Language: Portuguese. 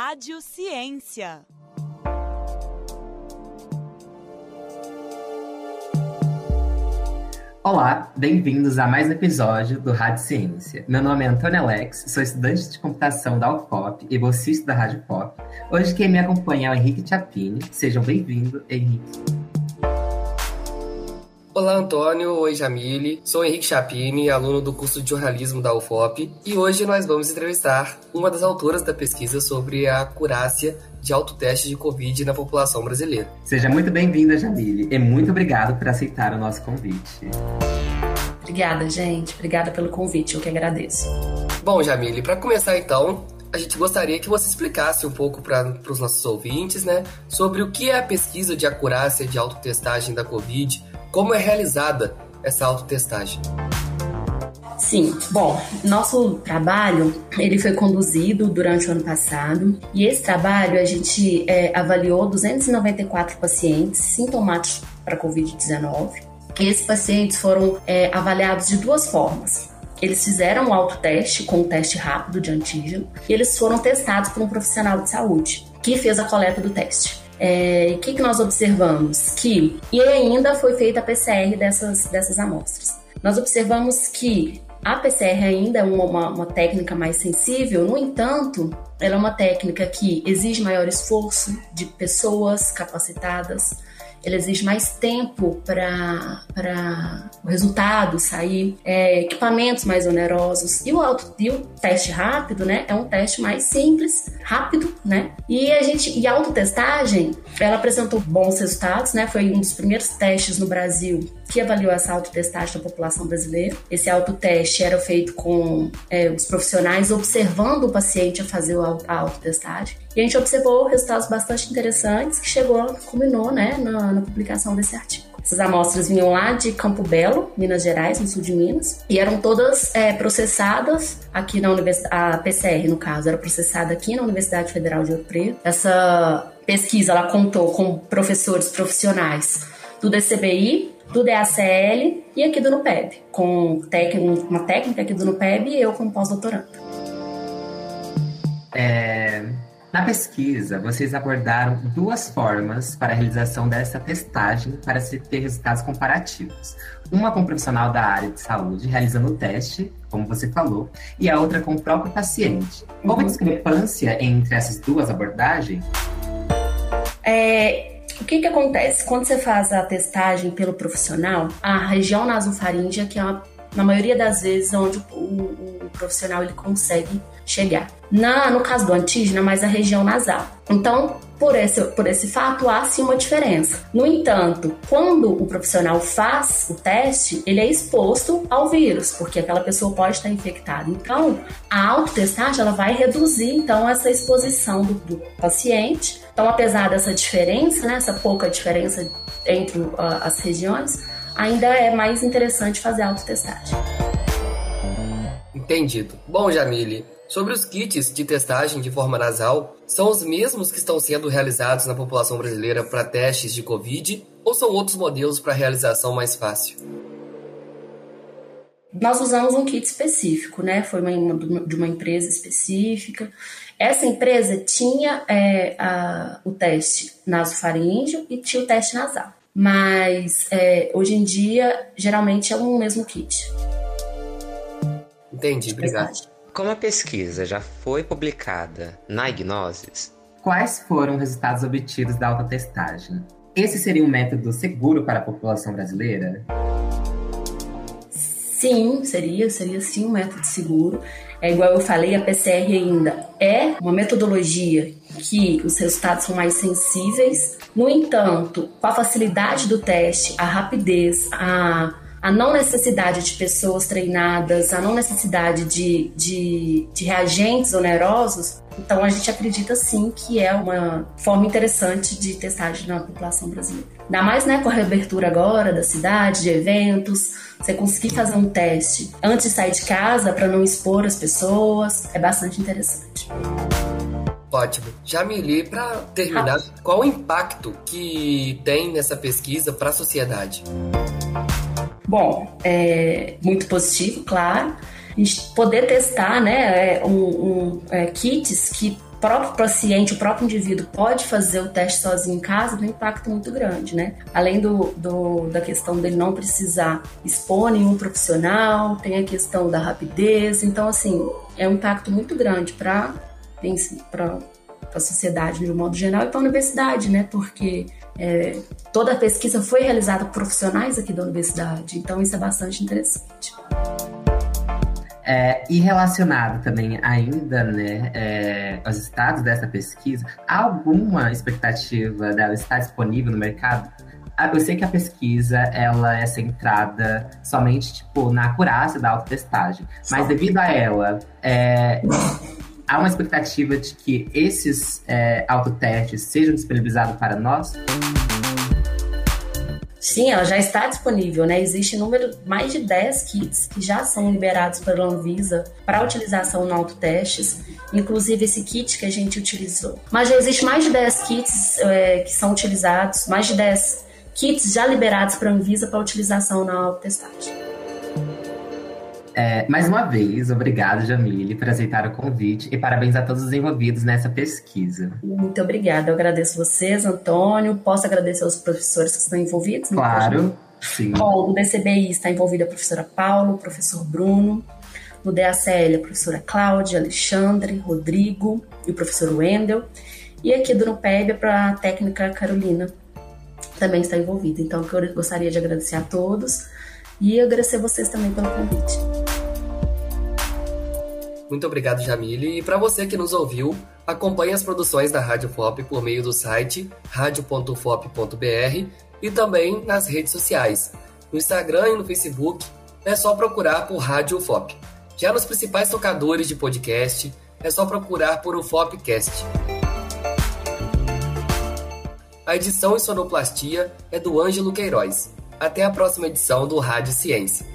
Rádio Ciência. Olá, bem-vindos a mais um episódio do Rádio Ciência. Meu nome é Antônio Alex, sou estudante de computação da UFOP e bolsista da Rádio Pop. Hoje quem me acompanha é o Henrique Chapini. Sejam bem-vindos, Henrique. Olá, Antônio. Oi, Jamile. Sou Henrique Chapini, aluno do curso de jornalismo da UFOP, e hoje nós vamos entrevistar uma das autoras da pesquisa sobre a acurácia de autoteste de Covid na população brasileira. Seja muito bem-vinda, Jamile, e muito obrigado por aceitar o nosso convite. Obrigada, gente. Obrigada pelo convite, eu que agradeço. Bom, Jamile, para começar então, a gente gostaria que você explicasse um pouco para os nossos ouvintes, né, sobre o que é a pesquisa de acurácia de autotestagem da Covid como é realizada essa autotestagem? Sim, bom, nosso trabalho ele foi conduzido durante o ano passado e esse trabalho a gente é, avaliou 294 pacientes sintomáticos para Covid-19. Esses pacientes foram é, avaliados de duas formas. Eles fizeram um autoteste com um teste rápido de antígeno e eles foram testados por um profissional de saúde que fez a coleta do teste. É, o que, que nós observamos? Que, e ainda foi feita a PCR dessas, dessas amostras. Nós observamos que a PCR ainda é uma, uma, uma, técnica mais sensível, no entanto, ela é uma técnica que exige maior esforço de pessoas capacitadas, ele exige mais tempo para o resultado sair, é, equipamentos mais onerosos. E o, auto, e o teste rápido, né, é um teste mais simples, rápido, né? E a gente, e a autotestagem, ela apresentou bons resultados, né? Foi um dos primeiros testes no Brasil que avaliou essa autotestagem da população brasileira. Esse autoteste era feito com é, os profissionais observando o paciente a fazer a autotestagem. E a gente observou resultados bastante interessantes que chegou, culminou né, na, na publicação desse artigo. Essas amostras vinham lá de Campo Belo, Minas Gerais, no sul de Minas, e eram todas é, processadas aqui na Universidade, a PCR no caso, era processada aqui na Universidade Federal de Ouro Preto. Essa pesquisa ela contou com professores profissionais do DCBI, do DACL e aqui do NUPEB, com uma técnica aqui do NUPEB e eu como pós-doutoranda. É, na pesquisa, vocês abordaram duas formas para a realização dessa testagem para se ter resultados comparativos. Uma com um profissional da área de saúde realizando o teste, como você falou, e a outra com o próprio paciente. Houve uhum. discrepância entre essas duas abordagens? É, o que, que acontece? Quando você faz a testagem pelo profissional, a região nasofaríngea, que é uma, na maioria das vezes onde o, o, o profissional ele consegue chegar. Na, no caso do antígeno, é mais a região nasal. Então, por esse, por esse fato, há sim uma diferença. No entanto, quando o profissional faz o teste, ele é exposto ao vírus, porque aquela pessoa pode estar infectada. Então, a autotestagem ela vai reduzir então essa exposição do, do paciente. Então, apesar dessa diferença, né, essa pouca diferença entre uh, as regiões, ainda é mais interessante fazer a autotestagem. Entendido. Bom, Jamile, sobre os kits de testagem de forma nasal, são os mesmos que estão sendo realizados na população brasileira para testes de Covid ou são outros modelos para realização mais fácil? Nós usamos um kit específico, né? Foi uma, de uma empresa específica. Essa empresa tinha é, a, o teste nasofaríngeo e tinha o teste nasal. Mas é, hoje em dia, geralmente é um mesmo kit. Entendi, obrigado. Como a pesquisa já foi publicada na Ignosis, quais foram os resultados obtidos da autotestagem? Esse seria um método seguro para a população brasileira? Sim, seria, seria sim um método seguro. É igual eu falei, a PCR ainda é uma metodologia que os resultados são mais sensíveis. No entanto, com a facilidade do teste, a rapidez, a a não necessidade de pessoas treinadas, a não necessidade de, de, de reagentes onerosos, então a gente acredita sim que é uma forma interessante de testagem na população brasileira. Ainda mais né, com a reabertura agora da cidade, de eventos, você conseguir fazer um teste antes de sair de casa para não expor as pessoas, é bastante interessante. Ótimo. Jamile, para terminar, ah. qual o impacto que tem nessa pesquisa para a sociedade? Bom, é muito positivo, claro. A gente poder testar né, é, um, um, é, kits que próprio paciente, o próprio indivíduo pode fazer o teste sozinho em casa, tem um impacto muito grande, né? Além do, do, da questão dele não precisar expor nenhum profissional, tem a questão da rapidez, então, assim, é um impacto muito grande para a sociedade de um modo geral e para a universidade, né? Porque é, toda a pesquisa foi realizada por profissionais aqui da universidade, então isso é bastante interessante. É, e relacionado também ainda né, é, aos estados dessa pesquisa, há alguma expectativa dela estar disponível no mercado? Ah, eu sei que a pesquisa ela é centrada somente tipo, na acurácia da autotestagem, mas devido a ela, é, há uma expectativa de que esses é, autotestes sejam disponibilizados para nós? Sim, ela já está disponível, né? Existe número mais de 10 kits que já são liberados pela Anvisa para utilização no autotestes, inclusive esse kit que a gente utilizou. Mas já existe mais de 10 kits é, que são utilizados, mais de 10 kits já liberados para a Anvisa para utilização na autotestagem. É, mais uma vez, obrigado, Jamile, por aceitar o convite e parabéns a todos os envolvidos nessa pesquisa. Muito obrigada, eu agradeço vocês, Antônio. Posso agradecer aos professores que estão envolvidos? Claro, sim. Bom, no DCBI está envolvida a professora Paulo, o professor Bruno. No DACL, a professora Cláudia, Alexandre, Rodrigo e o professor Wendel. E aqui do NUPEB, para a técnica Carolina, também está envolvida. Então, eu gostaria de agradecer a todos e agradecer vocês também pelo convite. Muito obrigado, Jamile. E para você que nos ouviu, acompanhe as produções da Rádio FOP por meio do site radio.fop.br e também nas redes sociais. No Instagram e no Facebook é só procurar por Rádio FOP. Já nos principais tocadores de podcast é só procurar por o FOPcast. A edição e sonoplastia é do Ângelo Queiroz. Até a próxima edição do Rádio Ciência.